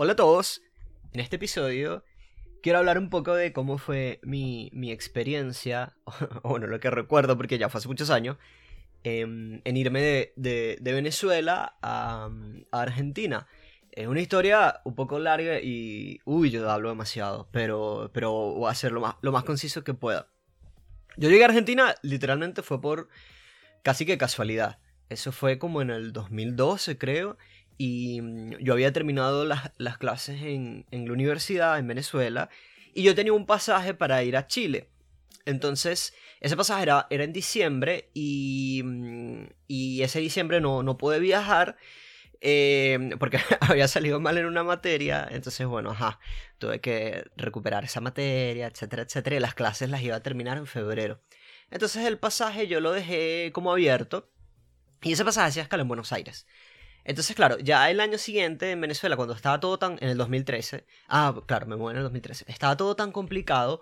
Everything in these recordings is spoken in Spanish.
Hola a todos. En este episodio quiero hablar un poco de cómo fue mi, mi experiencia, o bueno, lo que recuerdo porque ya fue hace muchos años, en, en irme de, de- Venezuela a, a Argentina. Es una historia un poco larga y... Uy, yo hablo demasiado, pero, pero voy a ser lo más, lo más conciso que pueda. Yo llegué a Argentina literalmente fue por casi que casualidad. Eso fue como en el 2012, creo. Y mm, yo había terminado las, las clases en, en la universidad, en Venezuela. Y yo tenía un pasaje para ir a Chile. Entonces, ese pasaje era, era en diciembre. Y, mm, y ese diciembre no, no pude viajar. eh, porque había salido mal en una materia. Entonces, bueno, ajá. Tuve que recuperar esa materia, etcétera, etcétera. Y las clases las iba a terminar en febrero. Entonces, el pasaje yo lo dejé como abierto. Y ese pasaje hacía escala en Buenos Aires. Entonces, claro, ya el año siguiente en Venezuela, cuando estaba todo tan... En el 2013. Ah, claro, me muevo en el 2013. Estaba todo tan complicado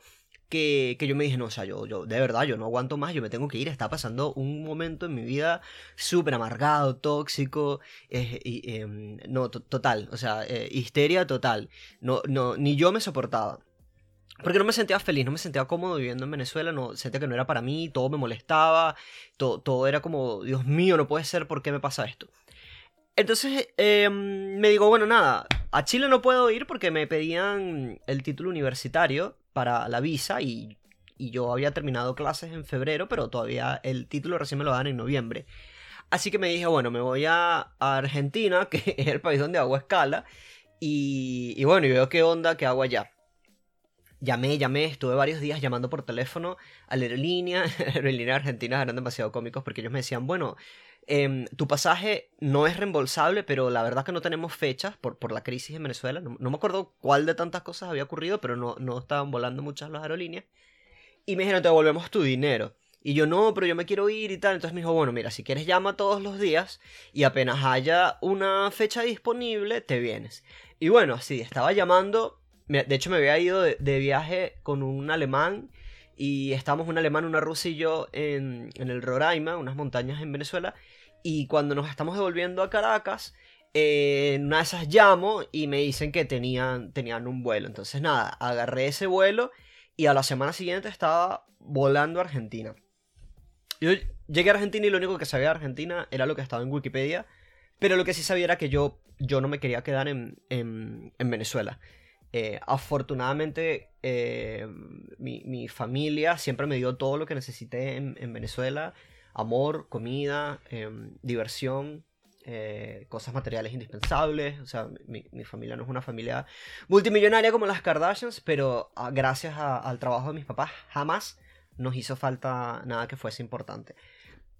que, que yo me dije, no, o sea, yo, yo, de verdad, yo no aguanto más, yo me tengo que ir. Está pasando un momento en mi vida súper amargado, tóxico. y, em, no, to- total, o sea, eh, histeria total. No, no, ni yo me soportaba. Porque no me sentía feliz, no me sentía cómodo viviendo en Venezuela, no sentía que no era para mí, todo me molestaba, todo, todo era como, Dios mío, no puede ser, ¿por qué me pasa esto? Entonces eh, me digo, bueno, nada, a Chile no puedo ir porque me pedían el título universitario para la visa y, yo había terminado clases en febrero, pero todavía el título recién me lo dan en noviembre. Así que me dije, bueno, me voy a, Argentina, que es el país donde hago escala, y, bueno, y veo qué onda, qué hago allá. Llamé, llamé, estuve varios días llamando por teléfono a la aerolínea. La aerolínea argentina eran demasiado cómicos porque ellos me decían, bueno, em, tu pasaje no es reembolsable, pero la verdad que no tenemos fechas por, por la crisis en Venezuela. No, me acuerdo cuál de tantas cosas había ocurrido, pero no, no estaban volando muchas las aerolíneas. Y me dijeron, te devolvemos tu dinero. Y yo, no, pero yo me quiero ir y tal. Entonces me dijo, bueno, mira, si quieres llama todos los días y apenas haya una fecha disponible, te vienes. Y bueno, así, estaba llamando. De hecho, me había ido de, de viaje con un alemán y estábamos un alemán, una rusa y yo en, en el Roraima, unas montañas en Venezuela. Y cuando nos estamos devolviendo a Caracas, eh, una de esas llamo y me dicen que tenían, tenían un vuelo. Entonces, nada, agarré ese vuelo y a la semana siguiente estaba volando a Argentina. Yo llegué a Argentina y lo único que sabía de Argentina era lo que estaba en Wikipedia. Pero lo que sí sabía era que yo, yo no me quería quedar en, en, en Venezuela. Eh, afortunadamente, eh, mi, mi familia siempre me dio todo lo que necesité en Venezuela. Amor, comida, em, diversión, eh, cosas materiales indispensables. O sea, mi, mi familia no es una familia multimillonaria como las Kardashians, pero ah, gracias al trabajo de mis papás jamás nos hizo falta nada que fuese importante.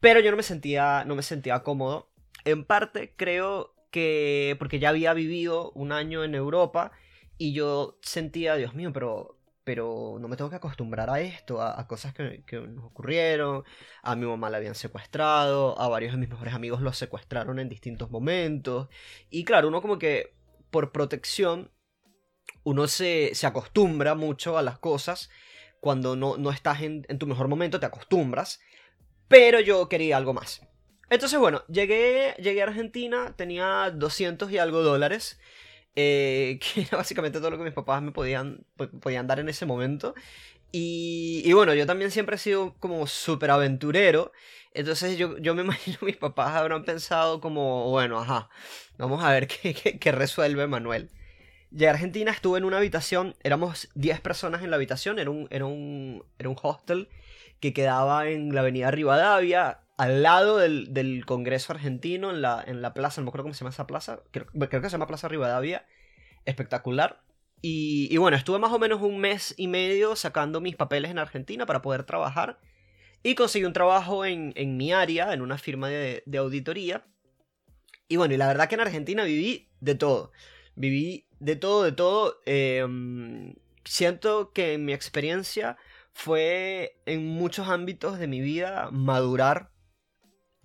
Pero yo no me sentía, no me sentía cómodo. En parte creo que porque ya había vivido un año en Europa y yo sentía, Dios mío, pero, pero no me tengo que acostumbrar a esto, a, a cosas que, que nos ocurrieron. A mi mamá la habían secuestrado, a varios de mis mejores amigos los secuestraron en distintos momentos. Y claro, uno como que por protección, uno se, se acostumbra mucho a las cosas. Cuando no, no estás en, en tu mejor momento, te acostumbras. Pero yo quería algo más. Entonces, bueno, llegué, llegué a Argentina, tenía 200 y algo dólares, eh, que era básicamente todo lo que mis papás me podían, po- podían dar en ese momento. Y, bueno, yo también siempre he sido como súper aventurero, entonces yo, yo me imagino mis papás habrán pensado como, bueno, ajá, vamos a ver qué, qué, qué resuelve Manuel. Llegué a Argentina, estuve en una habitación, éramos 10 personas en la habitación, era un, era un, era un hostel que quedaba en la avenida Rivadavia, al lado del, del Congreso argentino, en la, en la plaza, no me acuerdo cómo se llama esa plaza, creo, creo que se llama Plaza Rivadavia, espectacular. Y, y bueno, estuve más o menos un mes y medio sacando mis papeles en Argentina para poder trabajar. Y conseguí un trabajo en, en mi área, en una firma de, de auditoría. Y bueno, y la verdad que en Argentina viví de todo. Viví de todo, de todo. Eh, siento que en mi experiencia fue en muchos ámbitos de mi vida madurar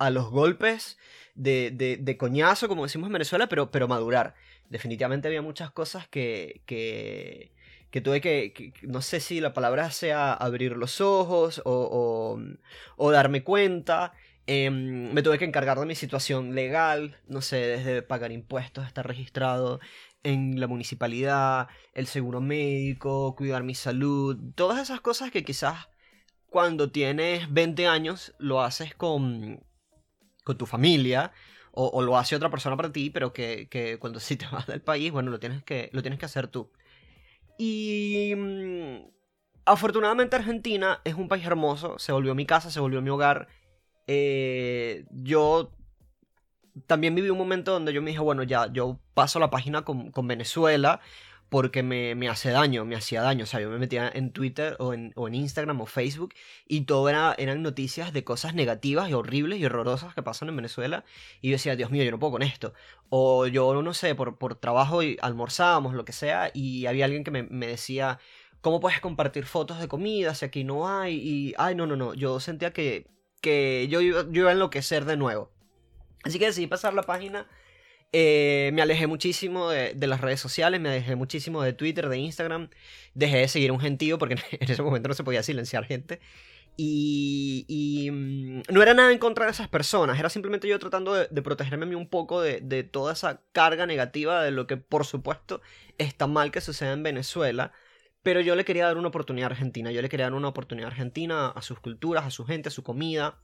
a los golpes de, de, coñazo, como decimos en Venezuela, pero, pero madurar. Definitivamente había muchas cosas que, que, tuve que, no sé si la palabra sea abrir los ojos o, o, o darme cuenta. Em, me tuve que encargar de mi situación legal, no sé, desde pagar impuestos, estar registrado, en la municipalidad, el seguro médico, cuidar mi salud, todas esas cosas que quizás cuando tienes 20 años lo haces con, con tu familia o, lo hace otra persona para ti, pero que, cuando sí te vas del país, bueno, lo tienes que, lo tienes que hacer tú. Y mm, afortunadamente Argentina es un país hermoso, se volvió mi casa, se volvió mi hogar. Eh, yo también viví un momento donde yo me dije, bueno, ya, yo paso la página con, con Venezuela porque me, me, hace daño, me hacía daño. O sea, yo me metía en Twitter o en, o en Instagram o Facebook y todo era, eran noticias de cosas negativas y horribles y horrorosas que pasan en Venezuela. Y yo decía, Dios mío, yo no puedo con esto. O yo, no sé, por, por trabajo y almorzábamos, lo que sea, y había alguien que me, me decía, ¿cómo puedes compartir fotos de comida si aquí no hay? Y, ay, no, no, no, yo sentía que, que yo, yo iba a enloquecer de nuevo. Así que decidí pasar la página eh, me alejé muchísimo de, las redes sociales, me alejé muchísimo de Twitter, de Instagram. Dejé de seguir un gentío porque en ese momento no se podía silenciar gente. Y, mm, no era nada en contra de esas personas, era simplemente yo tratando de, protegerme a mí un poco de, de, toda esa carga negativa de lo que por supuesto está mal que suceda en Venezuela. Pero yo le quería dar una oportunidad a Argentina, yo le quería dar una oportunidad a Argentina, a sus culturas, a su gente, a su comida,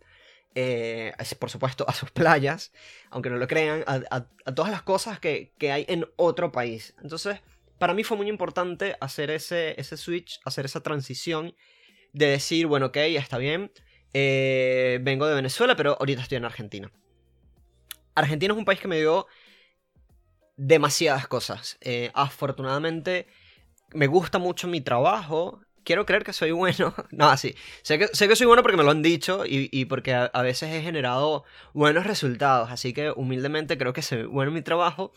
eh, por supuesto, a sus playas, aunque no lo crean, a, todas las cosas que, hay en otro país. Entonces, para mí fue muy importante hacer ese, ese switch, hacer esa transición de decir, bueno, ok, está bien, eh, vengo de Venezuela, pero ahorita estoy en Argentina. Argentina es un país que me dio demasiadas cosas. Eh, afortunadamente, me gusta mucho mi trabajo, quiero creer que soy bueno. No, sí. Sé que, sé que soy bueno porque me lo han dicho y, porque a, veces he generado buenos resultados. Así que humildemente creo que soy bueno en mi trabajo.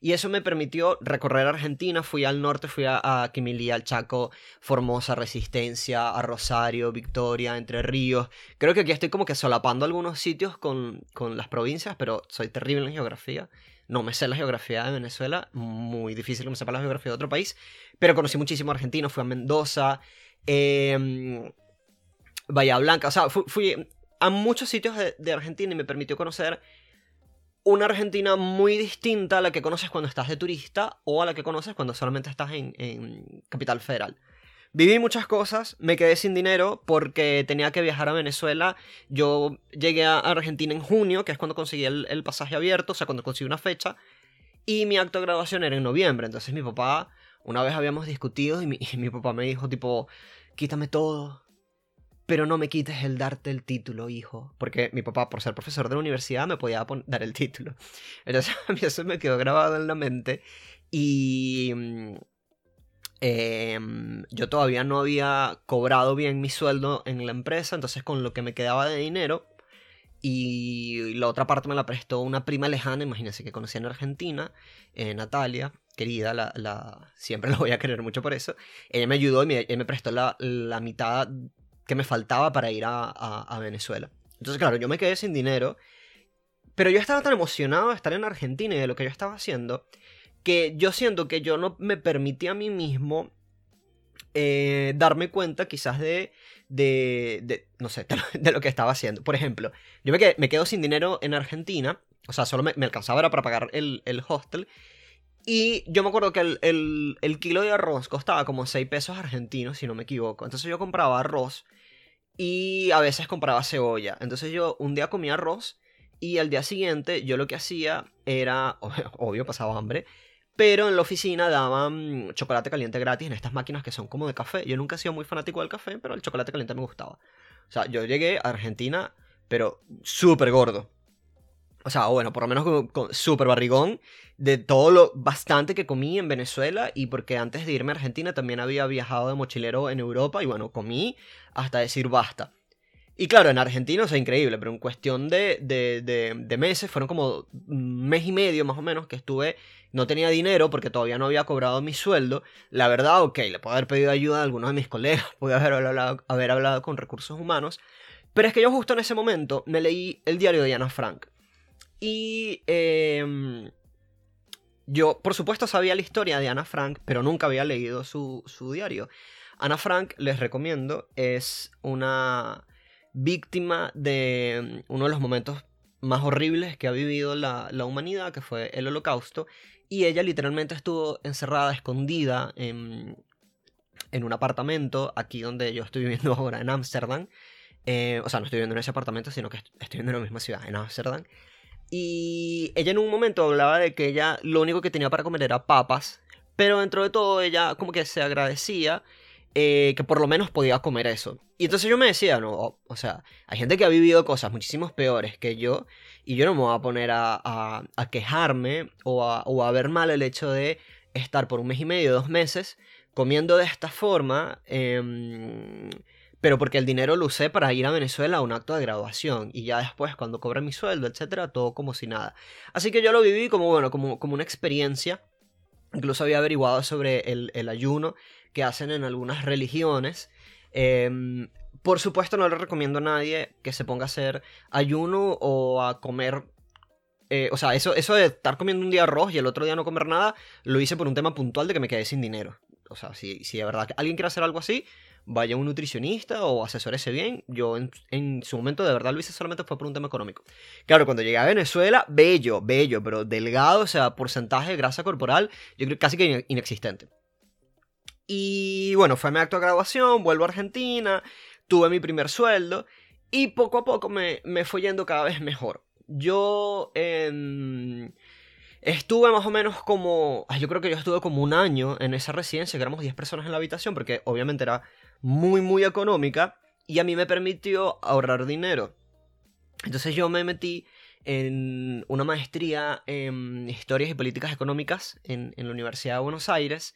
Y eso me permitió recorrer Argentina. Fui al norte, fui a, a Quimilía, al Chaco, Formosa, Resistencia, a Rosario, Victoria, Entre Ríos. Creo que aquí estoy como que solapando algunos sitios con, con las provincias, pero soy terrible en geografía. No me sé la geografía de Venezuela, muy difícil que me sepa la geografía de otro país, pero conocí muchísimo argentino, fui a Mendoza, eh, Bahía Blanca, o sea, fui, a muchos sitios de, Argentina y me permitió conocer una Argentina muy distinta a la que conoces cuando estás de turista o a la que conoces cuando solamente estás en Capital Federal. Viví muchas cosas, me quedé sin dinero porque tenía que viajar a Venezuela. Yo llegué a Argentina en junio, que es cuando conseguí el, pasaje abierto, o sea, cuando conseguí una fecha. Y mi acto de graduación era en noviembre. Entonces mi papá, una vez habíamos discutido y mi, y mi papá me dijo tipo, quítame todo, pero no me quites el darte el título, hijo. Porque mi papá, por ser profesor de la universidad, me podía dar el título. Entonces a mí eso me quedó grabado en la mente. Y Em, yo todavía no había cobrado bien mi sueldo en la empresa, entonces con lo que me quedaba de dinero y la otra parte me la prestó una prima lejana, imagínense que conocí en Argentina, eh, Natalia, querida, la, siempre la voy a querer mucho por eso. Ella me ayudó y me, me prestó la, la, mitad que me faltaba para ir a, a, a Venezuela. Entonces, claro, yo me quedé sin dinero, pero yo estaba tan emocionado de estar en Argentina y de lo que yo estaba haciendo que yo siento que yo no me permití a mí mismo eh, darme cuenta quizás de, de, de no sé, de lo, que estaba haciendo. Por ejemplo, yo me, me quedo sin dinero en Argentina, o sea, solo me, alcanzaba para pagar el, el, hostel. Y yo me acuerdo que el, el, el, kilo de arroz costaba como 6 pesos argentinos, si no me equivoco. Entonces yo compraba arroz y a veces compraba cebolla. Entonces yo un día comía arroz y al día siguiente yo lo que hacía era, obvio, pasaba hambre, pero en la oficina daban chocolate caliente gratis en estas máquinas que son como de café. Yo nunca he sido muy fanático del café, pero el chocolate caliente me gustaba. O sea, yo llegué a Argentina, pero súper gordo. O sea, bueno, por lo menos súper barrigón de todo lo bastante que comí en Venezuela y porque antes de irme a Argentina también había viajado de mochilero en Europa y bueno, comí hasta decir basta. Y claro, en Argentina, o sea, increíble, pero en cuestión de, de, meses, fueron como un mes y medio más o menos que estuve, no tenía dinero porque todavía no había cobrado mi sueldo. La verdad, ok, le puedo haber pedido ayuda a algunos de mis colegas, pude haber hablado, haber hablado con recursos humanos, pero es que yo justo en ese momento me leí el diario de Ana Frank. Y em, yo, por supuesto, sabía la historia de Ana Frank, pero nunca había leído su, su diario. Ana Frank, les recomiendo, es una víctima de mm, uno de los momentos más horribles que ha vivido la, humanidad, que fue el holocausto, Y ella literalmente estuvo encerrada, escondida en, en un apartamento, aquí donde yo estoy viviendo ahora, en Ámsterdam. Eh, o sea, no estoy viviendo en ese apartamento, sino que estoy viviendo en la misma ciudad, en Ámsterdam. Y ella en un momento hablaba de que ella lo único que tenía para comer era papas, pero dentro de todo ella como que se agradecía eh, que por lo menos podía comer eso. Y entonces yo me decía, no, o, sea, hay gente que ha vivido cosas muchísimo peores que yo, y yo no me voy a poner a, quejarme o a, o ver mal el hecho de estar por un mes y medio, dos meses, comiendo de esta forma. Eh, pero porque el dinero lo usé para ir a Venezuela a un acto de graduación y ya después cuando cobré mi sueldo, etcétera, todo como si nada. Así que yo lo viví como, bueno, como, una experiencia. Incluso había averiguado sobre el ayuno que hacen en algunas religiones. Em, por supuesto no le recomiendo a nadie que se ponga a hacer ayuno o a comer eh, o sea, eso, eso de estar comiendo un día arroz y el otro día no comer nada, lo hice por un tema puntual de que me quedé sin dinero. O sea, si, si de verdad alguien quiere hacer algo así, vaya un nutricionista o asesórese bien. Yo en, su momento de verdad lo hice solamente fue por un tema económico. Claro, cuando llegué a Venezuela, bello, bello, pero delgado, o sea, porcentaje de grasa corporal, yo creo casi que inexistente. Y bueno, fue mi acto de graduación, vuelvo a Argentina, tuve mi primer sueldo y poco a poco me, me fue yendo cada vez mejor. Yo en... Estuve más o menos como. Yo creo que yo estuve como un año en esa residencia, que éramos 10 personas en la habitación, porque obviamente era muy, muy económica y a mí me permitió ahorrar dinero. Entonces yo me metí en una maestría en historias y políticas económicas en, la Universidad de Buenos Aires.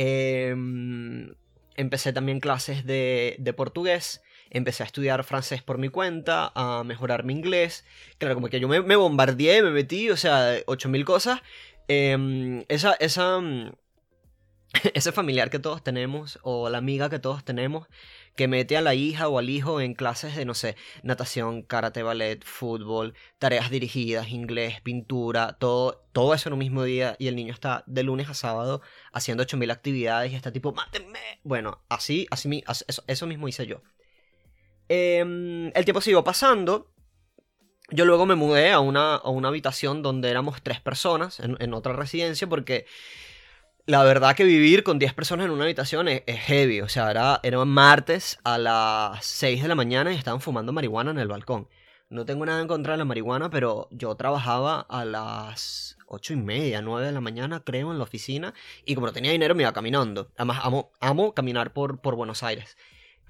Em, empecé también clases de, de, portugués. Empecé a estudiar francés por mi cuenta, a mejorar mi inglés. Claro, como que yo me, bombardeé, me metí, o sea, 8000 cosas. Em, esa, esa, ese familiar que todos tenemos o la amiga que todos tenemos que mete a la hija o al hijo en clases de, no sé, natación, karate, ballet, fútbol, tareas dirigidas, inglés, pintura, todo, todo eso en un mismo día y el niño está de lunes a sábado haciendo 8000 actividades y está tipo, mátenme. Bueno, así, así, eso, mismo hice yo. Em, el tiempo siguió pasando. Yo luego me mudé a una, a una habitación donde éramos tres personas en, en otra residencia porque la verdad que vivir con 10 personas en una habitación es, heavy. O sea, era, era martes a las 6 de la mañana y estaban fumando marihuana en el balcón. No tengo nada en contra de la marihuana, pero yo trabajaba a las 8 y media, 9 de la mañana, creo, en la oficina. Y como no tenía dinero, me iba caminando. Además, amo, amo caminar por, por Buenos Aires.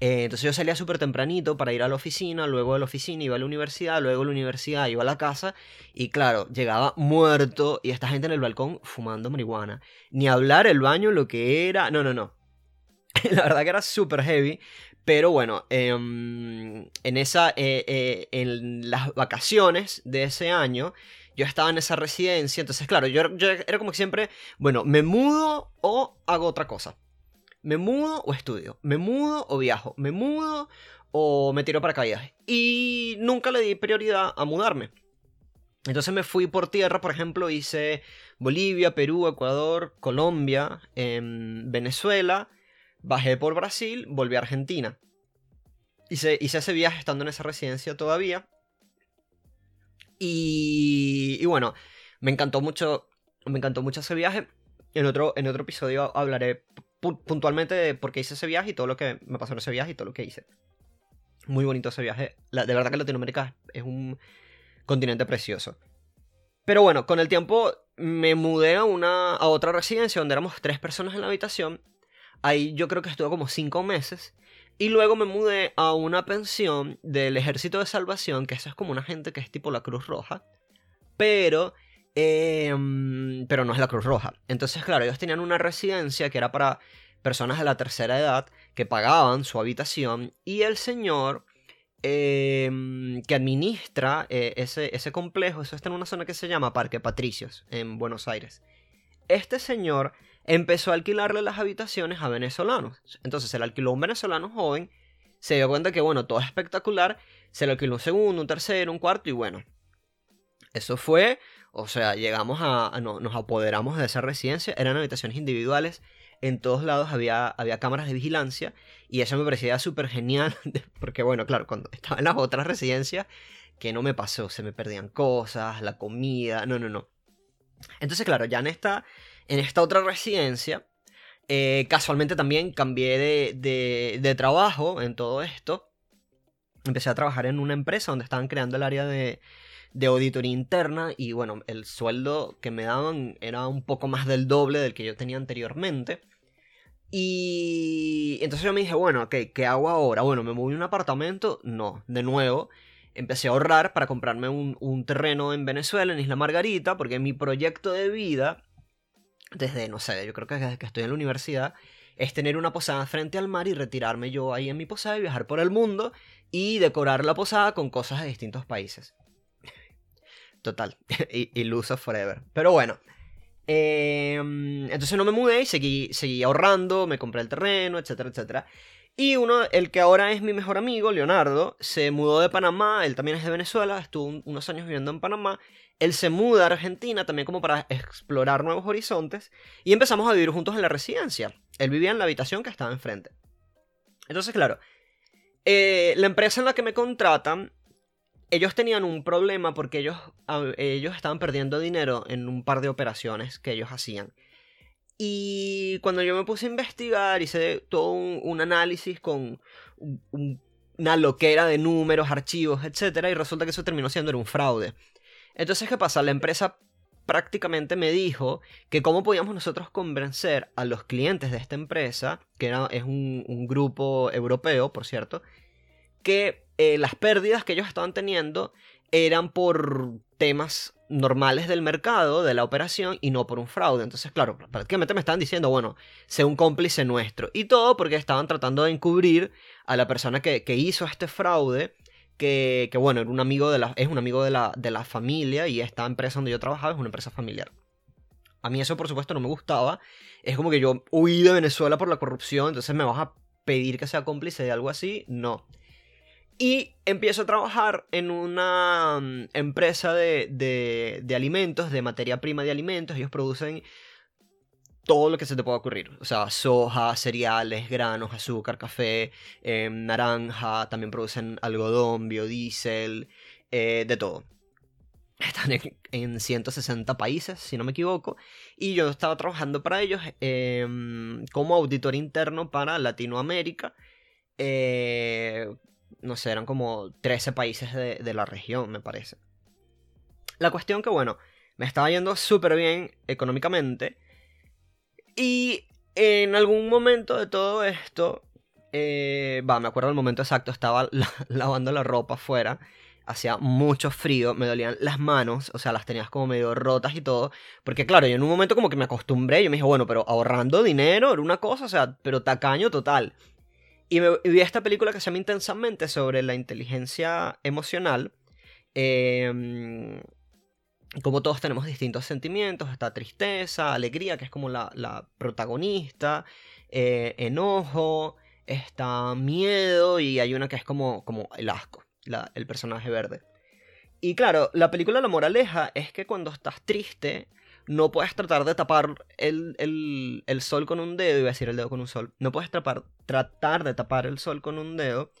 Eh, entonces yo salía súper tempranito para ir a la oficina, luego de la oficina iba a la universidad, luego de la universidad iba a la casa y claro, llegaba muerto y esta gente en el balcón fumando marihuana. Ni hablar el baño, lo que era... No, no, no. la verdad que era súper heavy. Pero bueno, em, en, esa, eh, eh, en las vacaciones de ese año, yo estaba en esa residencia. Entonces, claro, yo, yo era como que siempre, bueno, me mudo o hago otra cosa. ¿Me mudo o estudio? ¿Me mudo o viajo? ¿Me mudo o me tiro para caídas? Y nunca le di prioridad a mudarme. Entonces me fui por tierra, por ejemplo, hice Bolivia, Perú, Ecuador, Colombia, em, Venezuela, bajé por Brasil, volví a Argentina. Hice, hice ese viaje estando en esa residencia todavía. Y, y bueno, me encantó mucho, me encantó mucho ese viaje. En otro, en otro episodio hablaré puntualmente por qué hice ese viaje y todo lo que me pasó en ese viaje y todo lo que hice. Muy bonito ese viaje. de verdad que Latinoamérica es un continente precioso. Pero bueno, con el tiempo me mudé a, una, a otra residencia donde éramos tres personas en la habitación. Ahí yo creo que estuve como cinco meses. Y luego me mudé a una pensión del Ejército de Salvación, que eso es como una gente que es tipo la Cruz Roja. Pero Em, pero no es la Cruz Roja. Entonces, claro, ellos tenían una residencia que era para personas de la tercera edad que pagaban su habitación y el señor em, que administra eh, ese, ese complejo, eso está en una zona que se llama Parque Patricios, en Buenos Aires. Este señor empezó a alquilarle las habitaciones a venezolanos. Entonces, se le alquiló un venezolano joven, se dio cuenta que, bueno, todo es espectacular, se le alquiló un segundo, un tercero, un cuarto y bueno. Eso fue o sea, llegamos a, nos apoderamos de esa residencia, eran habitaciones individuales, en todos lados había, había cámaras de vigilancia y eso me parecía súper genial, porque bueno, claro, cuando estaba en las otras residencias, que no me pasó, se me perdían cosas, la comida, no, no, no. Entonces, claro, ya en esta, en esta otra residencia, eh, casualmente también cambié de, de, trabajo en todo esto. Empecé a trabajar en una empresa donde estaban creando el área de, de auditoría interna y bueno, el sueldo que me daban era un poco más del doble del que yo tenía anteriormente. Y entonces yo me dije, bueno, ok, ¿qué hago ahora? Bueno, ¿me moví a un apartamento? No, de nuevo. Empecé a ahorrar para comprarme un, un terreno en Venezuela, en Isla Margarita, porque mi proyecto de vida, desde, no sé, yo creo que desde que estoy en la universidad, es tener una posada frente al mar y retirarme yo ahí en mi posada y viajar por el mundo y decorar la posada con cosas de distintos países. Total, iluso forever. Pero bueno, Em, entonces no me mudé y seguí, seguí ahorrando, me compré el terreno, etcétera, etcétera. Y uno, el que ahora es mi mejor amigo, Leonardo, se mudó de Panamá, él también es de Venezuela, estuvo unos años viviendo en Panamá. Él se muda a Argentina también como para explorar nuevos horizontes y empezamos a vivir juntos en la residencia. Él vivía en la habitación que estaba enfrente. Entonces, claro, eh, la empresa en la que me contratan ellos tenían un problema porque ellos, ellos estaban perdiendo dinero en un par de operaciones que ellos hacían. Y cuando yo me puse a investigar, hice todo un, análisis con una loquera de números, archivos, etc. Y resulta que eso terminó siendo un fraude. Entonces, ¿qué pasa? La empresa prácticamente me dijo que cómo podíamos nosotros convencer a los clientes de esta empresa, que era, es un, un grupo europeo, por cierto, que eh, las pérdidas que ellos estaban teniendo eran por temas normales del mercado, de la operación, y no por un fraude. Entonces, claro, prácticamente me estaban diciendo, bueno, sé un cómplice nuestro. Y todo porque estaban tratando de encubrir a la persona que, hizo este fraude, que, que, bueno, era un amigo de la, es un amigo de la, de la familia, y esta empresa donde yo trabajaba es una empresa familiar. A mí eso, por supuesto, no me gustaba. Es como que yo huí de Venezuela por la corrupción, entonces me vas a pedir que sea cómplice de algo así. No. Y empiezo a trabajar en una mm, empresa de, alimentos, de materia prima de alimentos. Ellos producen todo lo que se te pueda ocurrir. O sea, soja, cereales, granos, azúcar, café, em, naranja. También producen algodón, biodiesel, eh, de todo. Están en, 160 países, si no me equivoco. Y yo estaba trabajando para ellos em, como auditor interno para Latinoamérica. No sé, eran como 13 países de, la región, me parece. La cuestión que, bueno, me estaba yendo súper bien económicamente. Y en algún momento de todo esto, eh, va, me acuerdo del momento exacto, estaba lavando la ropa afuera. Hacía mucho frío, me dolían las manos, o sea, las tenías como medio rotas y todo. Porque claro, yo en un momento como que me acostumbré, yo me dije, bueno, pero ahorrando dinero era una cosa, o sea, pero tacaño total. Y, vi esta película que se llama Intensamente sobre la inteligencia emocional. Em, como todos tenemos distintos sentimientos, está tristeza, alegría, que es como la, protagonista, eh, enojo, está miedo y hay una que es como, como el asco, el personaje verde. Y claro, la película La Moraleja es que cuando estás triste, no puedes tratar de tapar el, sol con un dedo, iba a decir el dedo con un sol, no puedes tratar de tapar el sol con un dedo.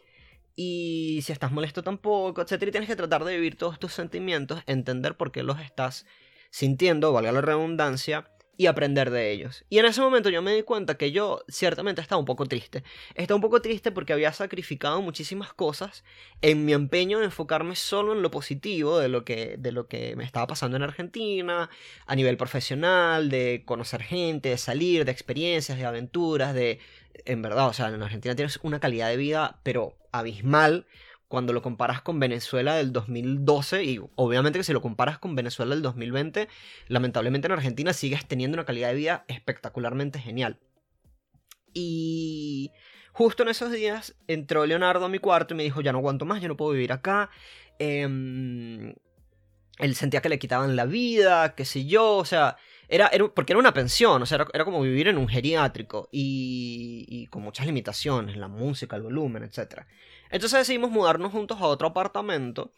Y si estás molesto tampoco, etc. Y tienes que tratar de vivir todos tus sentimientos, entender por qué los estás sintiendo, valga la redundancia, y aprender de ellos. Y en ese momento yo me di cuenta que yo ciertamente estaba un poco triste. Estaba un poco triste porque había sacrificado muchísimas cosas en mi empeño de enfocarme solo en lo positivo de lo que, de lo que me estaba pasando en Argentina, a nivel profesional, de conocer gente, de salir, de experiencias, de aventuras, de... En verdad, o sea, en Argentina tienes una calidad de vida, pero abismal cuando lo comparas con Venezuela del 2012 y obviamente que si lo comparas con Venezuela del 2020, lamentablemente en Argentina sigues teniendo una calidad de vida espectacularmente genial. Y justo en esos días entró Leonardo a mi cuarto y me dijo, ya no aguanto más, ya no puedo vivir acá. Em, él sentía que le quitaban la vida, qué sé yo, o sea, era, porque era una pensión, o sea, era, como vivir en un geriátrico y, y, con muchas limitaciones, la música, el volumen, etc. Entonces decidimos mudarnos juntos a otro apartamento,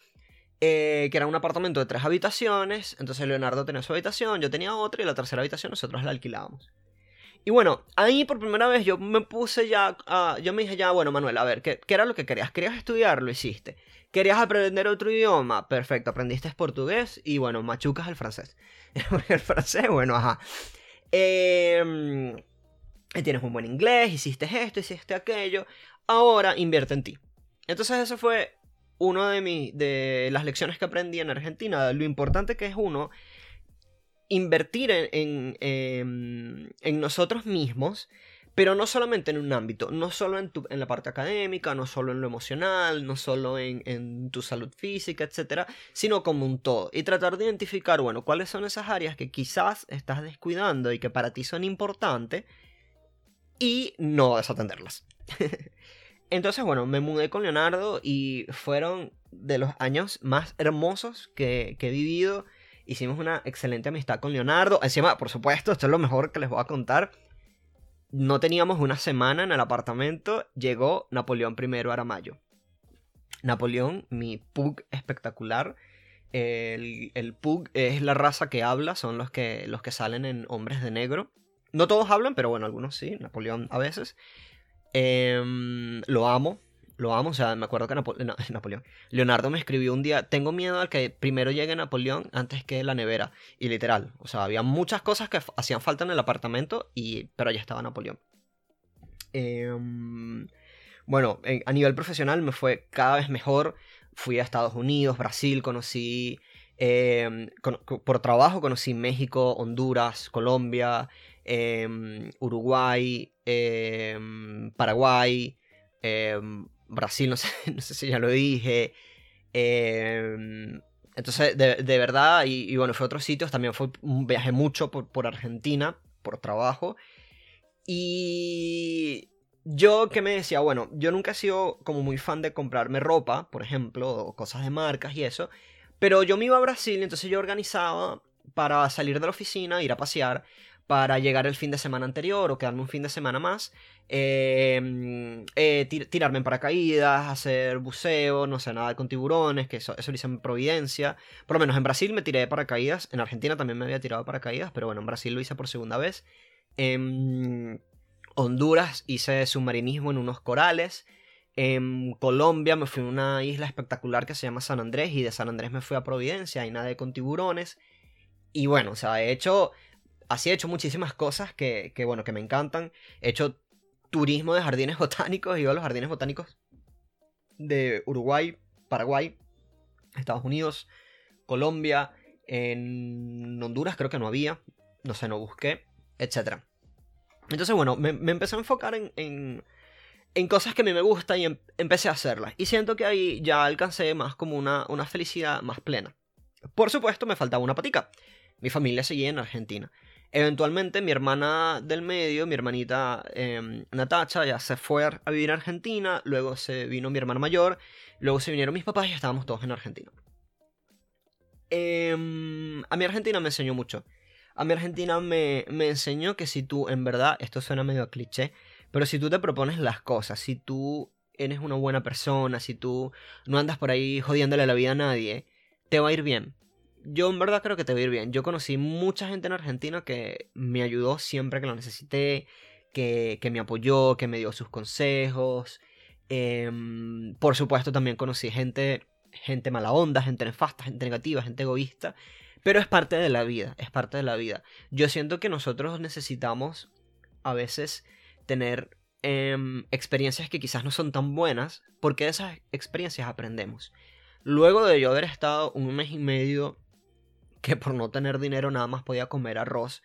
eh, que era un apartamento de tres habitaciones. Entonces Leonardo tenía su habitación, yo tenía otra y la tercera habitación nosotros la alquilábamos. Y bueno, ahí por primera vez yo me puse ya, yo me dije ya, bueno Manuel, a ver, ¿qué, ¿qué, era lo que querías? ¿Querías estudiar? Lo hiciste. ¿Querías aprender otro idioma? Perfecto, aprendiste portugués y bueno, machucas el francés. el francés, bueno, ajá. Eh, tienes un buen inglés, hiciste esto, hiciste aquello. Ahora invierte en ti. Entonces eso fue una de, de las lecciones que aprendí en Argentina. Lo importante que es uno invertir en, en, en nosotros mismos pero no solamente en un ámbito, no solo en, tu, en la parte académica, no solo en lo emocional, no solo en, en, tu salud física, etcétera, sino como un todo. Y tratar de identificar, bueno, cuáles son esas áreas que quizás estás descuidando y que para ti son importantes y no desatenderlas. Entonces, bueno, me mudé con Leonardo y fueron de los años más hermosos que, he vivido. Hicimos una excelente amistad con Leonardo. Encima, por supuesto, esto es lo mejor que les voy a contar no teníamos una semana en el apartamento, llegó Napoleón I Aramayo. Napoleón, mi pug espectacular. El, el, pug es la raza que habla, son los que, los que salen en Hombres de Negro. No todos hablan, pero bueno, algunos sí, Napoleón a veces. Em, lo amo, lo amo, o sea, me acuerdo que Napoleón. Leonardo me escribió un día, tengo miedo al que primero llegue Napoleón antes que la nevera. Y literal, o sea, había muchas cosas que hacían falta en el apartamento, y, pero ya estaba Napoleón. Em, bueno, a nivel profesional me fue cada vez mejor. Fui a Estados Unidos, Brasil, conocí... Em, por trabajo conocí México, Honduras, Colombia, em, Uruguay, Paraguay, Brasil, no sé, no sé si ya lo dije. Em, entonces, de, verdad, y, bueno, fue a otros sitios, también fue viaje mucho por, por Argentina, por trabajo. Y yo que me decía, bueno, yo nunca he sido como muy fan de comprarme ropa, por ejemplo, o cosas de marcas y eso, pero yo me iba a Brasil, entonces yo organizaba para salir de la oficina, ir a pasear, para llegar el fin de semana anterior o quedarme un fin de semana más, em, eh, tirarme en paracaídas, hacer buceo, no sé, nada con tiburones, que eso, lo hice en Providencia. Por lo menos en Brasil me tiré de paracaídas, en Argentina también me había tirado de paracaídas, pero bueno, en Brasil lo hice por segunda vez. En Honduras hice submarinismo en unos corales. En Colombia me fui a una isla espectacular que se llama San Andrés y de San Andrés me fui a Providencia y nadé con tiburones. Y bueno, o sea, he hecho así he hecho muchísimas cosas que, bueno, que me encantan. He hecho turismo de jardines botánicos, he ido a los jardines botánicos de Uruguay, Paraguay, Estados Unidos, Colombia, en Honduras creo que no había, no sé, no busqué, etc. Entonces, bueno, me, empecé a enfocar en, cosas que a mí me gustan y em, empecé a hacerlas. Y siento que ahí ya alcancé más como una, una felicidad más plena. Por supuesto, me faltaba una patica. Mi familia seguía en Argentina. Eventualmente mi hermana del medio, mi hermanita eh, Natacha, ya se fue a vivir a Argentina, luego se vino mi hermana mayor, luego se vinieron mis papás y estábamos todos en Argentina. Em, a mi Argentina me enseñó mucho. A mi Argentina me, me enseñó que si tú, en verdad, esto suena medio cliché, pero si tú te propones las cosas, si tú eres una buena persona, si tú no andas por ahí jodiéndole la vida a nadie, te va a ir bien yo en verdad creo que te va a ir bien. Yo conocí mucha gente en Argentina que me ayudó siempre que lo necesité, que, me apoyó, que me dio sus consejos. Em, por supuesto también conocí gente, gente mala onda, gente nefasta, gente negativa, gente egoísta. Pero es parte de la vida, es parte de la vida. Yo siento que nosotros necesitamos a veces tener em, experiencias que quizás no son tan buenas, porque de esas experiencias aprendemos. Luego de yo haber estado un mes y medio que por no tener dinero nada más podía comer arroz.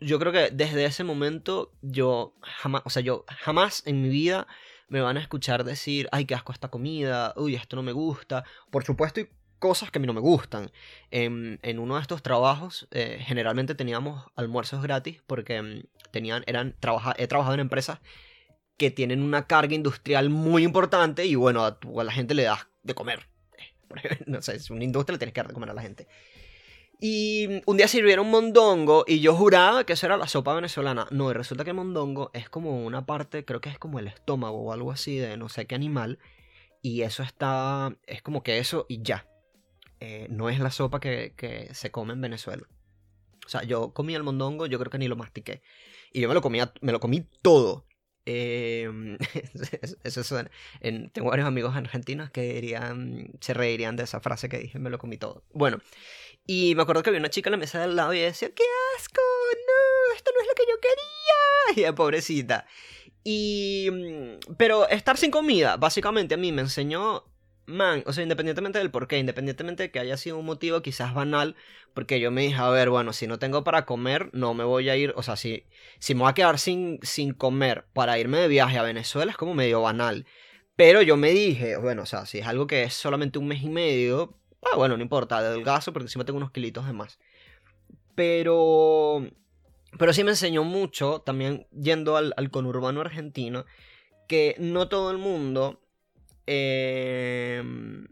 Yo creo que desde ese momento yo jamás, o sea, yo jamás en mi vida me van a escuchar decir, ay, qué asco esta comida, uy, esto no me gusta. Por supuesto, hay cosas que a mí no me gustan. En, uno de estos trabajos, eh, generalmente teníamos almuerzos gratis porque mm, tenían, eran, trabaja, he trabajado en empresas que tienen una carga industrial muy importante y bueno, a, a la gente le das de comer. no sé, es una industria, le tienes que dar de comer a la gente. Y un día sirvieron mondongo y yo juraba que eso era la sopa venezolana. No, y resulta que mondongo es como una parte, creo que es como el estómago o algo así de no sé qué animal. Y eso está, es como que eso y ya. Eh, no es la sopa que, que, se come en Venezuela. O sea, yo comí el mondongo, yo creo que ni lo mastiqué. Y yo me lo comía, me lo comí todo. Em, eso tengo varios amigos argentinos que dirían, se reirían de esa frase que dije, me lo comí todo. Bueno, y me acuerdo que había una chica en la mesa del lado y decía, ¡qué asco! ¡No! Esto no es lo que yo quería. Y pobrecita. Y... Mm, pero estar sin comida, básicamente a mí me enseñó man, o sea, independientemente del porqué, independientemente de que haya sido un motivo quizás banal, porque yo me dije, a ver, bueno, si no tengo para comer, no me voy a ir, o sea, si, si me voy a quedar sin, sin comer para irme de viaje a Venezuela es como medio banal. Pero yo me dije, bueno, o sea, si es algo que es solamente un mes y medio, ah, bueno, no importa, delgazo porque encima tengo unos kilitos de más. Pero... Pero sí me enseñó mucho, también yendo al, al conurbano argentino, que no todo el mundo Em,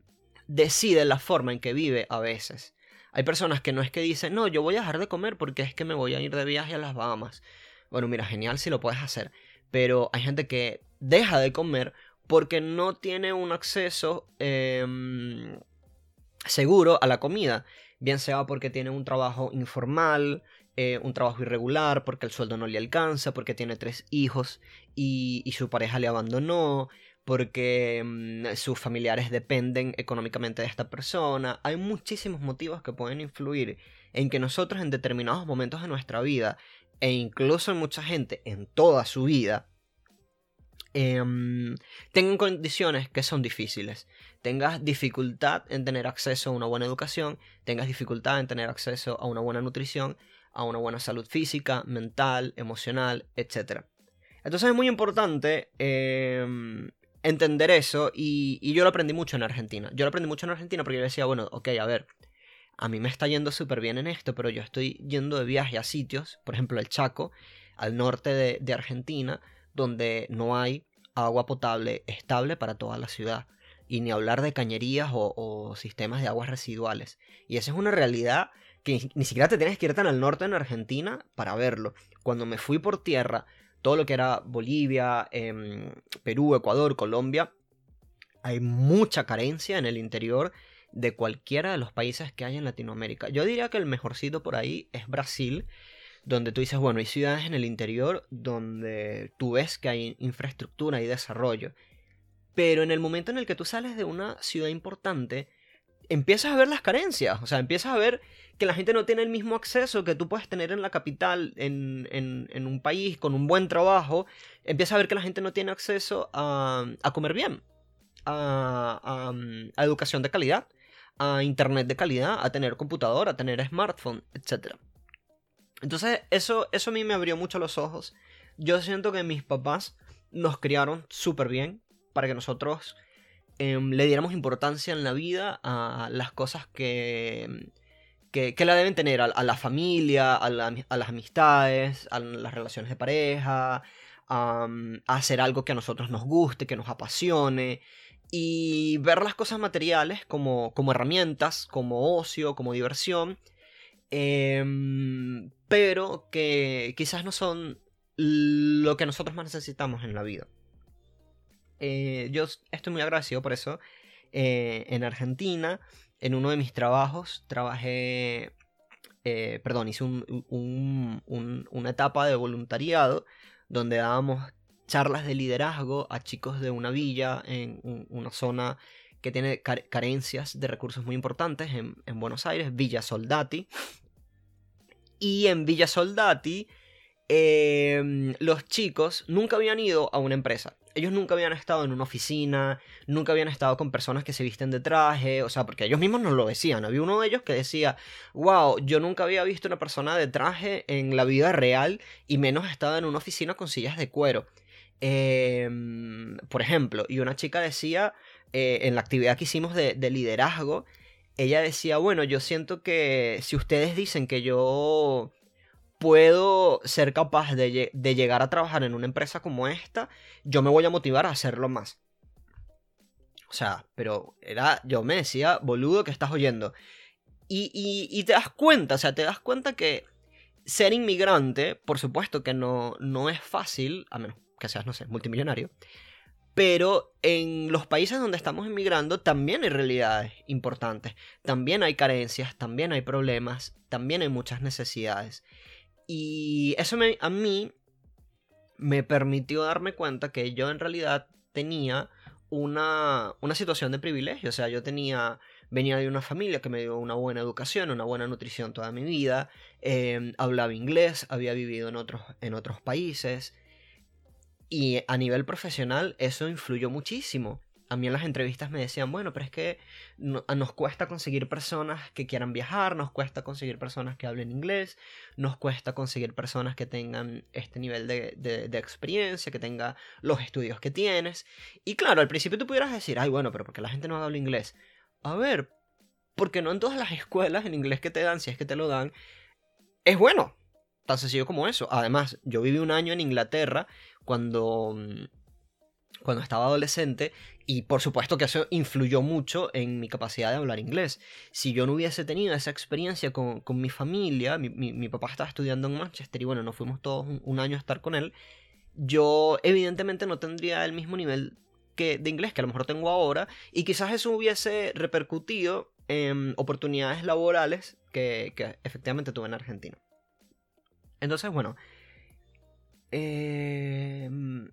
decide la forma en que vive a veces. Hay personas que no es que dicen, no, yo voy a dejar de comer porque es que me voy a ir de viaje a las Bahamas. Bueno, mira, genial si lo puedes hacer. Pero hay gente que deja de comer porque no tiene un acceso em, seguro a la comida. Bien sea porque tiene un trabajo informal, eh, un trabajo irregular, porque el sueldo no le alcanza, porque tiene tres hijos y su pareja le abandonó, porque mm, sus familiares dependen económicamente de esta persona. Hay muchísimos motivos que pueden influir en que nosotros en determinados momentos de nuestra vida, e incluso en mucha gente en toda su vida, em, tengan condiciones que son difíciles. Tengas dificultad en tener acceso a una buena educación, tengas dificultad en tener acceso a una buena nutrición, a una buena salud física, mental, emocional, etc. Entonces es muy importante em, entender eso y, yo lo aprendí mucho en Argentina. Yo lo aprendí mucho en Argentina porque yo decía, bueno, ok, a ver, a mí me está yendo súper bien en esto, pero yo estoy yendo de viaje a sitios, por ejemplo el Chaco, al norte de, Argentina, donde no hay agua potable estable para toda la ciudad. Y ni hablar de cañerías o, o sistemas de aguas residuales. Y esa es una realidad que ni siquiera te tienes que ir tan al norte en Argentina para verlo. Cuando me fui por tierra todo lo que era Bolivia, em, Perú, Ecuador, Colombia, hay mucha carencia en el interior de cualquiera de los países que hay en Latinoamérica. Yo diría que el mejorcito por ahí es Brasil, donde tú dices, bueno, hay ciudades en el interior donde tú ves que hay infraestructura y desarrollo. Pero en el momento en el que tú sales de una ciudad importante, empiezas a ver las carencias, o sea, empiezas a ver que la gente no tiene el mismo acceso que tú puedes tener en la capital, en, en, un país con un buen trabajo, empiezas a ver que la gente no tiene acceso a, a comer bien, a, a, educación de calidad, a internet de calidad, a tener computadora, a tener smartphone, etc. Entonces, eso, eso a mí me abrió mucho los ojos. Yo siento que mis papás nos criaron súper bien para que nosotros Em, le diéramos importancia en la vida a las cosas que, que, la deben tener, a, la familia, a, las amistades, a las relaciones de pareja, a, hacer algo que a nosotros nos guste, que nos apasione, y ver las cosas materiales como, como herramientas, como ocio, como diversión, em, pero que quizás no son lo que nosotros más necesitamos en la vida. Eh, yo estoy muy agradecido por eso. Eh, en Argentina, en uno de mis trabajos, trabajé, eh, perdón, hice una etapa de voluntariado donde dábamos charlas de liderazgo a chicos de una villa en una zona que tiene carencias de recursos muy importantes en, en, Buenos Aires, Villa Soldati. Y en Villa Soldati, los chicos nunca habían ido a una empresa ellos nunca habían estado en una oficina, nunca habían estado con personas que se visten de traje, o sea, porque ellos mismos nos lo decían. Había uno de ellos que decía, wow, yo nunca había visto una persona de traje en la vida real y menos estaba en una oficina con sillas de cuero. Em, por ejemplo, y una chica decía, eh, en la actividad que hicimos de liderazgo, ella decía, bueno, yo siento que si ustedes dicen que yo puedo ser capaz de, llegar a trabajar en una empresa como esta, yo me voy a motivar a hacerlo más. O sea, pero era, yo me decía, boludo, que estás oyendo. Y, y, te das cuenta, o sea, te das cuenta que ser inmigrante, por supuesto que no, no es fácil, a menos que seas, no sé, multimillonario. Pero en los países donde estamos inmigrando también hay realidades importantes, también hay carencias, también hay problemas, también hay muchas necesidades. Y eso a mí me permitió darme cuenta que yo en realidad tenía una, una situación de privilegio. O sea, yo tenía venía de una familia que me dio una buena educación, una buena nutrición toda mi vida, em, hablaba inglés, había vivido en otros, en otros países y a nivel profesional eso influyó muchísimo. A mí en las entrevistas me decían, bueno, pero es que nos cuesta conseguir personas que quieran viajar, nos cuesta conseguir personas que hablen inglés, nos cuesta conseguir personas que tengan este nivel de, de, experiencia, que tenga los estudios que tienes. Y claro, al principio tú pudieras decir, ay, bueno, pero porque la gente no habla inglés. A ver, porque no en todas las escuelas en inglés que te dan, si es que te lo dan, es bueno. Tan sencillo como eso. Además, yo viví un año en Inglaterra cuando, mm, cuando estaba adolescente y por supuesto que eso influyó mucho en mi capacidad de hablar inglés. Si yo no hubiese tenido esa experiencia con, mi familia, mi, papá estaba estudiando en Manchester y bueno, nos fuimos todos un año a estar con él, yo evidentemente no tendría el mismo nivel de inglés que a lo mejor tengo ahora y quizás eso hubiese repercutido en oportunidades laborales que, efectivamente tuve en Argentina. Entonces, bueno, em,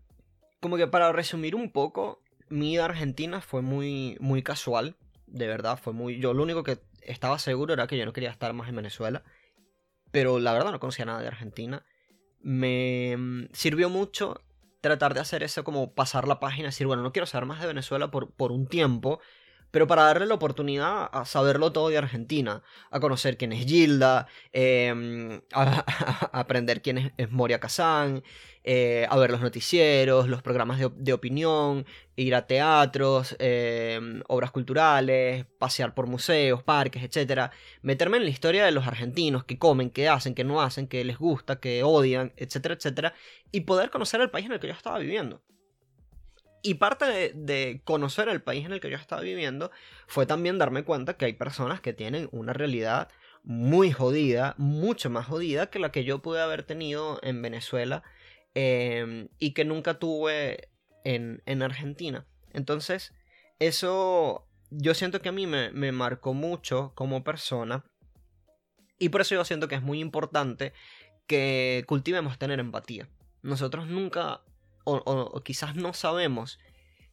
como que para resumir un poco, mi ida a Argentina fue muy, muy casual, de verdad, fue muy... Yo lo único que estaba seguro era que yo no quería estar más en Venezuela, pero la verdad no conocía nada de Argentina. Me em, sirvió mucho tratar de hacer eso como pasar la página, decir, bueno, no quiero saber más de Venezuela por, por un tiempo, pero para darle la oportunidad a saberlo todo de Argentina, a conocer quién es Gilda, em, a, aprender quién es, Moria Kazan, eh, a ver los noticieros, los programas de, opinión, ir a teatros, em, obras culturales, pasear por museos, parques, etc. Meterme en la historia de los argentinos, qué comen, qué hacen, qué no hacen, qué les gusta, qué odian, etcétera, etcétera, y poder conocer el país en el que yo estaba viviendo. Y parte de, conocer el país en el que yo estaba viviendo fue también darme cuenta que hay personas que tienen una realidad muy jodida, mucho más jodida que la que yo pude haber tenido en Venezuela em, y que nunca tuve en, Argentina. Entonces, eso yo siento que a mí me, me marcó mucho como persona y por eso yo siento que es muy importante que cultivemos tener empatía. Nosotros nunca o, quizás no sabemos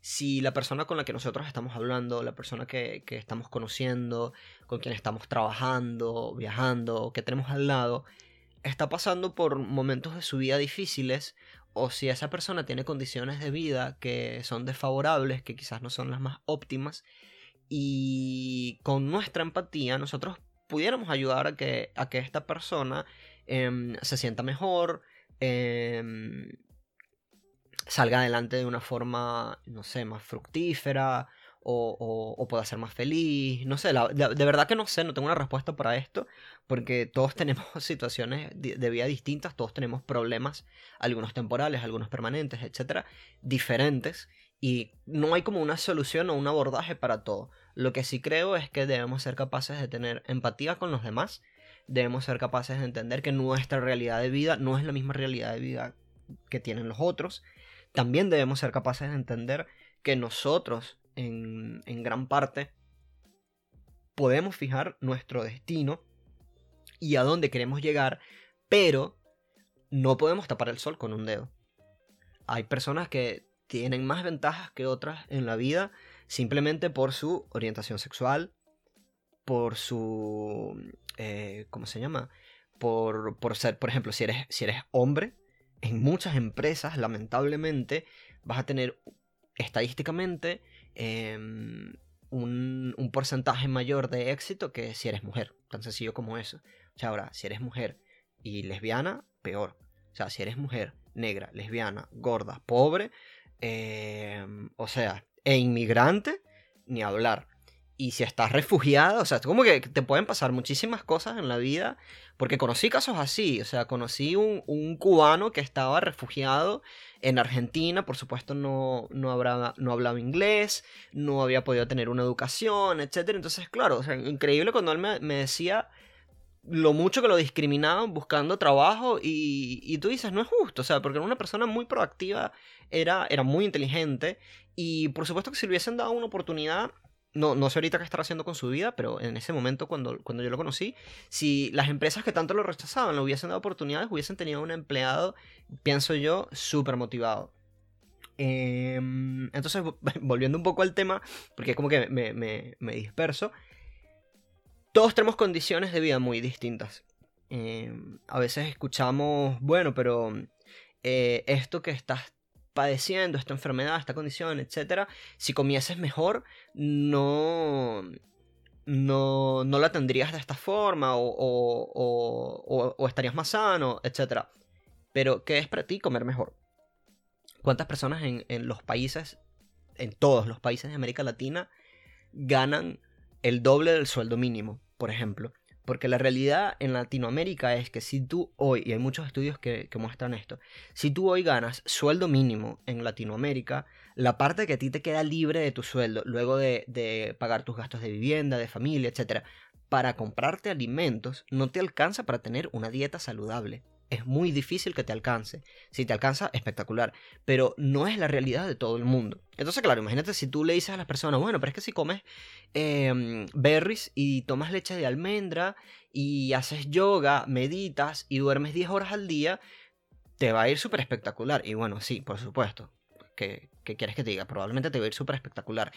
si la persona con la que nosotros estamos hablando, la persona que, estamos conociendo, con quien estamos trabajando, viajando, que tenemos al lado, está pasando por momentos de su vida difíciles, o si esa persona tiene condiciones de vida que son desfavorables, que quizás no son las más óptimas, y con nuestra empatía nosotros pudiéramos ayudar a que, a que esta persona em, se sienta mejor, em, salga adelante de una forma, no sé, más fructífera o, o, pueda ser más feliz. No sé, de, verdad que no sé, no tengo una respuesta para esto, porque todos tenemos situaciones de, vida distintas, todos tenemos problemas, algunos temporales, algunos permanentes, etcétera, diferentes, y no hay como una solución o un abordaje para todo. Lo que sí creo es que debemos ser capaces de tener empatía con los demás, debemos ser capaces de entender que nuestra realidad de vida no es la misma realidad de vida que tienen los otros, también debemos ser capaces de entender que nosotros, en, gran parte, podemos fijar nuestro destino y a dónde queremos llegar, pero no podemos tapar el sol con un dedo. Hay personas que tienen más ventajas que otras en la vida simplemente por su orientación sexual, por su... Eh, ¿Cómo se llama? Por, por ser, por ejemplo, si eres, si eres hombre, en muchas empresas, lamentablemente, vas a tener estadísticamente em, un, porcentaje mayor de éxito que si eres mujer. Tan sencillo como eso. O sea, ahora, si eres mujer y lesbiana, peor. O sea, si eres mujer negra, lesbiana, gorda, pobre, em, o sea, e inmigrante, ni hablar. Y si estás refugiada, o sea, como que te pueden pasar muchísimas cosas en la vida, porque conocí casos así, o sea, conocí un, un cubano que estaba refugiado en Argentina, por supuesto no, no, no hablaba inglés, no había podido tener una educación, etc. Entonces, claro, o sea, increíble cuando él me, me decía lo mucho que lo discriminaban buscando trabajo y, y, tú dices, no es justo, o sea, porque era una persona muy proactiva, era, era muy inteligente y por supuesto que si le hubiesen dado una oportunidad no, no sé ahorita qué estará haciendo con su vida, pero en ese momento cuando, cuando yo lo conocí, si las empresas que tanto lo rechazaban le hubiesen dado oportunidades, hubiesen tenido un empleado, pienso yo, súper motivado. Em, entonces, volviendo un poco al tema, porque como que me, me, disperso, todos tenemos condiciones de vida muy distintas. Em, a veces escuchamos, bueno, pero eh, esto que estás padeciendo, esta enfermedad, esta condición, etc., si comieses mejor, no, no, no la tendrías de esta forma o, o, estarías más sano, etc. Pero, ¿qué es para ti comer mejor? ¿Cuántas personas en, en los países, en todos los países de América Latina, ganan el doble del sueldo mínimo, por ejemplo? Porque la realidad en Latinoamérica es que si tú hoy, y hay muchos estudios que, muestran esto, si tú hoy ganas sueldo mínimo en Latinoamérica, la parte que a ti te queda libre de tu sueldo, luego de, de pagar tus gastos de vivienda, de familia, etc., para comprarte alimentos, no te alcanza para tener una dieta saludable es muy difícil que te alcance. Si te alcanza, espectacular. Pero no es la realidad de todo el mundo. Entonces, claro, imagínate si tú le dices a las personas, bueno, pero es que si comes em, berries y tomas leche de almendra y haces yoga, meditas y duermes 10 horas al día, te va a ir súper espectacular. Y bueno, sí, por supuesto. ¿Qué, ¿Qué quieres que te diga? Probablemente te va a ir súper espectacular.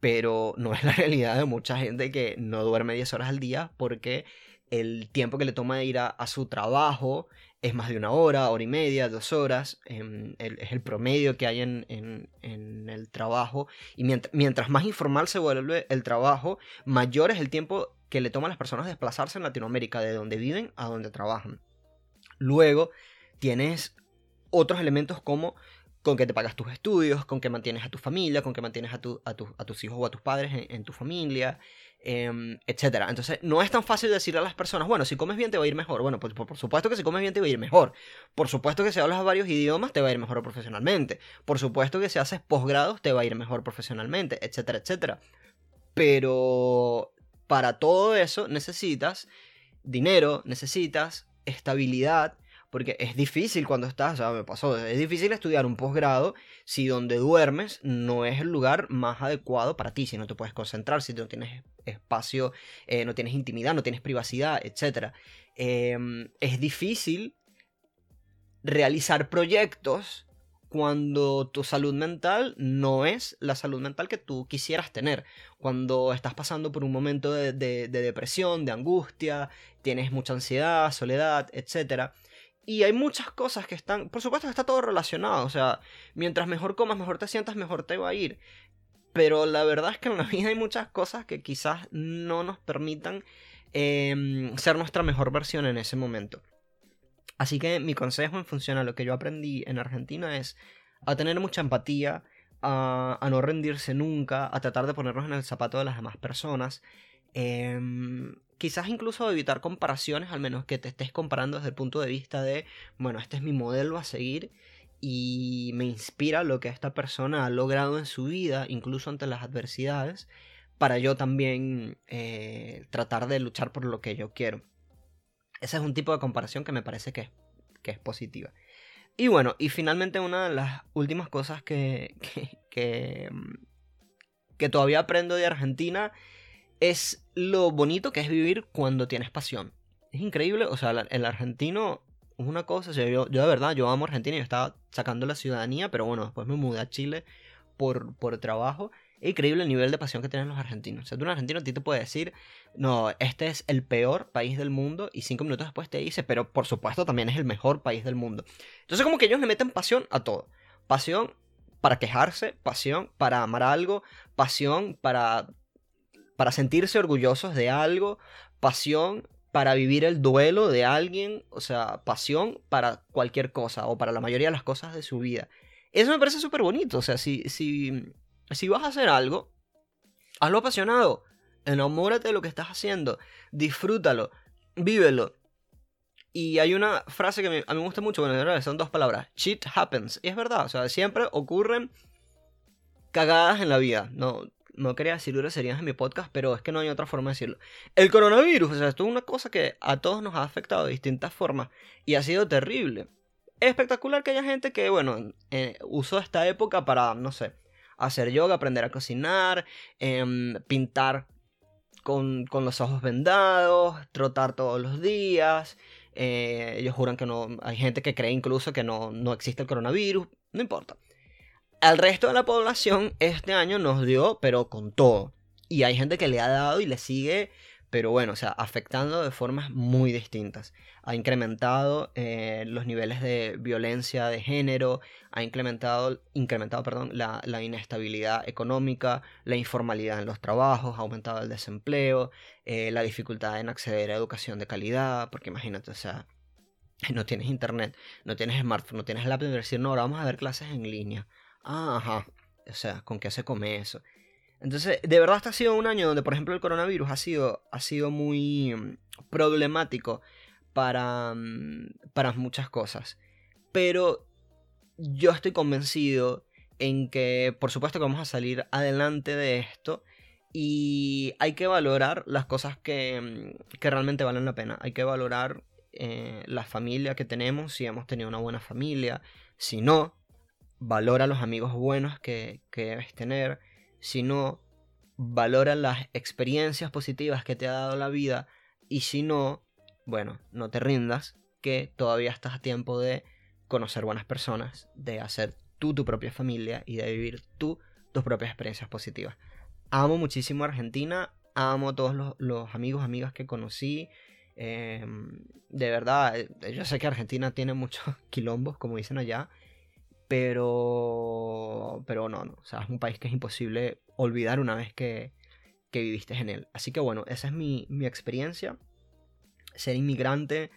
Pero no es la realidad de mucha gente que no duerme 10 horas al día porque el tiempo que le toma ir a, su trabajo es más de una hora, hora y media, dos horas, em, es el promedio que hay en, el trabajo. Y mientras, más informal se vuelve el trabajo, mayor es el tiempo que le toma a las personas desplazarse en Latinoamérica, de donde viven a donde trabajan. Luego tienes otros elementos como con que te pagas tus estudios, con que mantienes a tu familia, con que mantienes a, a, tus hijos o a tus padres en tu familia, Em, etcétera. Entonces, no es tan fácil decirle a las personas, bueno, si comes bien te va a ir mejor. Bueno, pues por, supuesto que si comes bien te va a ir mejor. Por supuesto que si hablas varios idiomas te va a ir mejor profesionalmente. Por supuesto que si haces posgrados te va a ir mejor profesionalmente, etcétera, etcétera. Pero para todo eso necesitas dinero, necesitas estabilidad, porque es difícil cuando estás, o me pasó, es difícil estudiar un posgrado si donde duermes no es el lugar más adecuado para ti, si no te puedes concentrar, si no tienes espacio, eh, no tienes intimidad, no tienes privacidad, etc. Em, es difícil realizar proyectos cuando tu salud mental no es la salud mental que tú quisieras tener. Cuando estás pasando por un momento de, de depresión, de angustia, tienes mucha ansiedad, soledad, etc. Y hay muchas cosas que están, por supuesto que está todo relacionado, o sea, mientras mejor comas, mejor te sientas, mejor te va a ir. Pero la verdad es que en la vida hay muchas cosas que quizás no nos permitan em, ser nuestra mejor versión en ese momento. Así que mi consejo en función a lo que yo aprendí en Argentina es a tener mucha empatía, a, no rendirse nunca, a tratar de ponernos en el zapato de las demás personas. Eh, quizás incluso evitar comparaciones, al menos que te estés comparando desde el punto de vista de, bueno, este es mi modelo a seguir y me inspira lo que esta persona ha logrado en su vida, incluso ante las adversidades, para yo también eh, tratar de luchar por lo que yo quiero. Ese es un tipo de comparación que me parece que, que es positiva. Y bueno, y finalmente una de las últimas cosas que, que, que, que todavía aprendo de Argentina es lo bonito que es vivir cuando tienes pasión. Es increíble, o sea, el argentino es una cosa, yo, de verdad, yo amo Argentina, yo estaba sacando la ciudadanía, pero bueno, después me mudé a Chile por, por trabajo. Es increíble el nivel de pasión que tienen los argentinos. O sea, tú un argentino a ti te puede decir, no, este es el peor país del mundo, y cinco minutos después te dice, pero por supuesto también es el mejor país del mundo. Entonces como que ellos le meten pasión a todo. Pasión para quejarse, pasión para amar algo, pasión para para sentirse orgullosos de algo, pasión para vivir el duelo de alguien, o sea, pasión para cualquier cosa o para la mayoría de las cosas de su vida. Eso me parece súper bonito, o sea, si, si, si vas a hacer algo, hazlo apasionado, enamórate de lo que estás haciendo, disfrútalo, vívelo. Y hay una frase que a mí me gusta mucho, bueno, son dos palabras, shit happens, y es verdad, o sea, siempre ocurren cagadas en la vida, no, no quería decir groserías en mi podcast, pero es que no hay otra forma de decirlo. El coronavirus, o sea, esto es una cosa que a todos nos ha afectado de distintas formas y ha sido terrible. Es espectacular que haya gente que, bueno, eh, usó esta época para, no sé, hacer yoga, aprender a cocinar, em, pintar con, los ojos vendados, trotar todos los días. Eh, ellos juran que no. Hay gente que cree incluso que no, no existe el coronavirus. No importa. Al resto de la población este año nos dio, pero con todo. Y hay gente que le ha dado y le sigue pero bueno, o sea, afectando de formas muy distintas. Ha incrementado eh, los niveles de violencia de género, ha incrementado, incrementado perdón, la, inestabilidad económica, la informalidad en los trabajos, ha aumentado el desempleo, eh, la dificultad en acceder a educación de calidad, porque imagínate, o sea, no tienes internet, no tienes smartphone, no tienes de decir, no, ahora vamos a ver clases en línea. Ah, ajá, o sea, ¿con qué se come eso? Entonces, de verdad este ha sido un año donde, por ejemplo, el coronavirus ha sido, ha sido muy mm, problemático para, mm, para muchas cosas. Pero yo estoy convencido en que, por supuesto, que vamos a salir adelante de esto. Y hay que valorar las cosas que, mm, que realmente valen la pena. Hay que valorar eh, la familia que tenemos, si hemos tenido una buena familia. Si no, valora los amigos buenos que, que debes tener si no, valora las experiencias positivas que te ha dado la vida y si no, bueno, no te rindas, que todavía estás a tiempo de conocer buenas personas, de hacer tú tu propia familia y de vivir tú tus propias experiencias positivas. Amo muchísimo Argentina, amo a todos los, amigos, amigas que conocí. Em, de verdad, eh, yo sé que Argentina tiene muchos quilombos, como dicen allá, pero, pero no, no. O sea, es un país que es imposible olvidar una vez que, que viviste en él. Así que bueno, esa es mi, mi experiencia. Ser inmigrante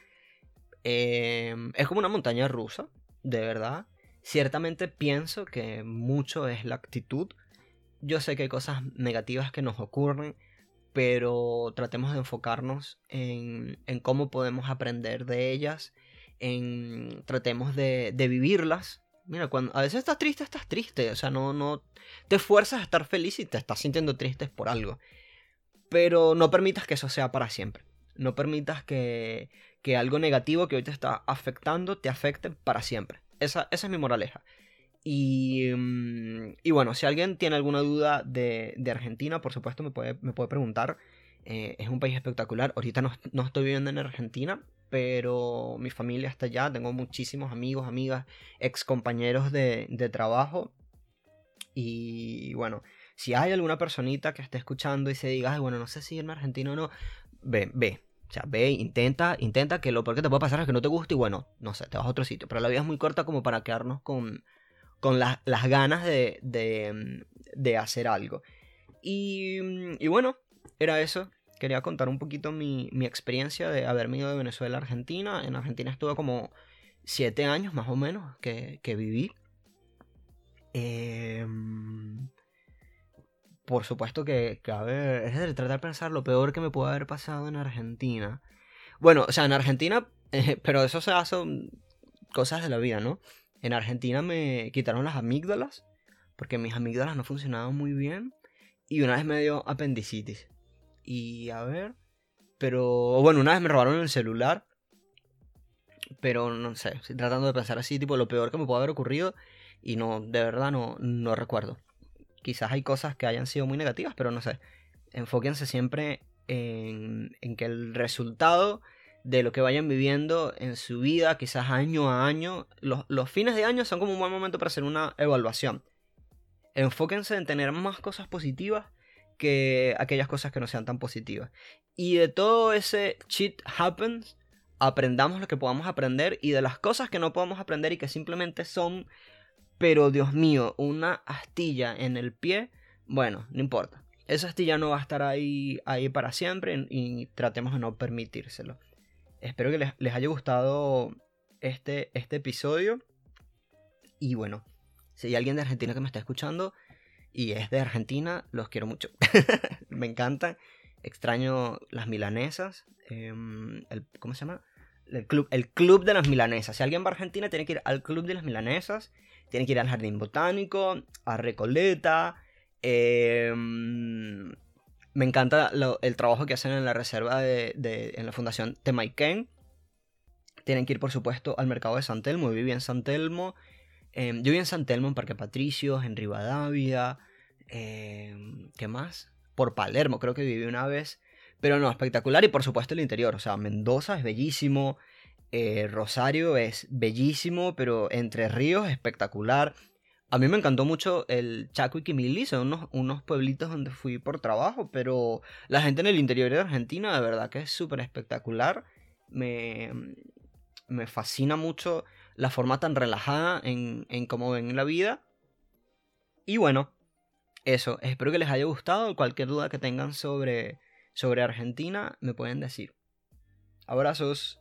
em, es como una montaña rusa, de verdad. Ciertamente pienso que mucho es la actitud. Yo sé que hay cosas negativas que nos ocurren, pero tratemos de enfocarnos en, en cómo podemos aprender de ellas, en tratemos de, de vivirlas Mira, cuando a veces estás triste, estás triste. O sea, no, no te esfuerzas a estar feliz y te estás sintiendo triste por algo. Pero no permitas que eso sea para siempre. No permitas que, que algo negativo que hoy te está afectando te afecte para siempre. Esa, esa es mi moraleja. Y, mm, y, bueno, si alguien tiene alguna duda de, de Argentina, por supuesto me puede, me puede preguntar. Eh, es un país espectacular. Ahorita no, no, estoy viviendo en Argentina, pero mi familia está allá, tengo muchísimos amigos, amigas, ex compañeros de, de trabajo. Y bueno, si hay alguna personita que esté escuchando y se diga, bueno, no sé si irme a Argentina o no, ve, ve. O sea, ve, intenta, intenta que lo peor que te puede pasar es que no te guste y bueno, no sé, te vas a otro sitio. Pero la vida es muy corta como para quedarnos con, con las, las ganas de, de, de hacer algo. Y, y bueno, era eso quería contar un poquito mi, experiencia de haberme ido de Venezuela a Argentina. En Argentina estuve como siete años más o menos que, viví. Em, por supuesto que, a ver, es de tratar de pensar lo peor que me puede haber pasado en Argentina. Bueno, o sea, en Argentina, pero eso se hace cosas de la vida, ¿no? En Argentina me quitaron las amígdalas, porque mis amígdalas no funcionaban muy bien, y una vez me dio apendicitis. Y a ver. Pero bueno, una vez me robaron el celular. Pero no sé, estoy tratando de pensar así, tipo lo peor que me puede haber ocurrido. Y no, de verdad no, no recuerdo. Quizás hay cosas que hayan sido muy negativas, pero no sé. Enfóquense siempre en, en que el resultado de lo que vayan viviendo en su vida, quizás año a año, los, los, fines de año son como un buen momento para hacer una evaluación. Enfóquense en tener más cosas positivas que aquellas cosas que no sean tan positivas. Y de todo ese shit happens, aprendamos lo que podamos aprender y de las cosas que no podamos aprender y que simplemente son, pero Dios mío, una astilla en el pie, bueno, no importa. Esa astilla no va a estar ahí, ahí para siempre y, tratemos de no permitírselo. Espero que les, les haya gustado este, este episodio. Y bueno, si hay alguien de Argentina que me está escuchando, y es de Argentina, los quiero mucho. me encantan. Extraño las milanesas. Em, el, ¿Cómo se llama? El club, el club de las milanesas. Si alguien va a Argentina, tiene que ir al club de las milanesas. Tiene que ir al jardín botánico, a Recoleta. Em, me encanta el trabajo que hacen en la reserva de, en la fundación Temaiken. Tienen que ir, por supuesto, al mercado de San Telmo. Viví en San Telmo. Em, yo viví en San Telmo, en Parque Patricios, en Rivadavia. Em, ¿Qué más? Por Palermo, creo que viví una vez. Pero no, espectacular. Y por supuesto el interior. O sea, Mendoza es bellísimo. Eh, Rosario es bellísimo. Pero Entre Ríos espectacular. A mí me encantó mucho el Chaco y Quimili, son unos, unos pueblitos donde fui por trabajo, pero la gente en el interior de Argentina de verdad que es súper espectacular. Me, me fascina mucho la forma tan relajada en, en cómo ven la vida. Y bueno, eso, espero que les haya gustado. Cualquier duda que tengan sobre, sobre Argentina me pueden decir. Abrazos.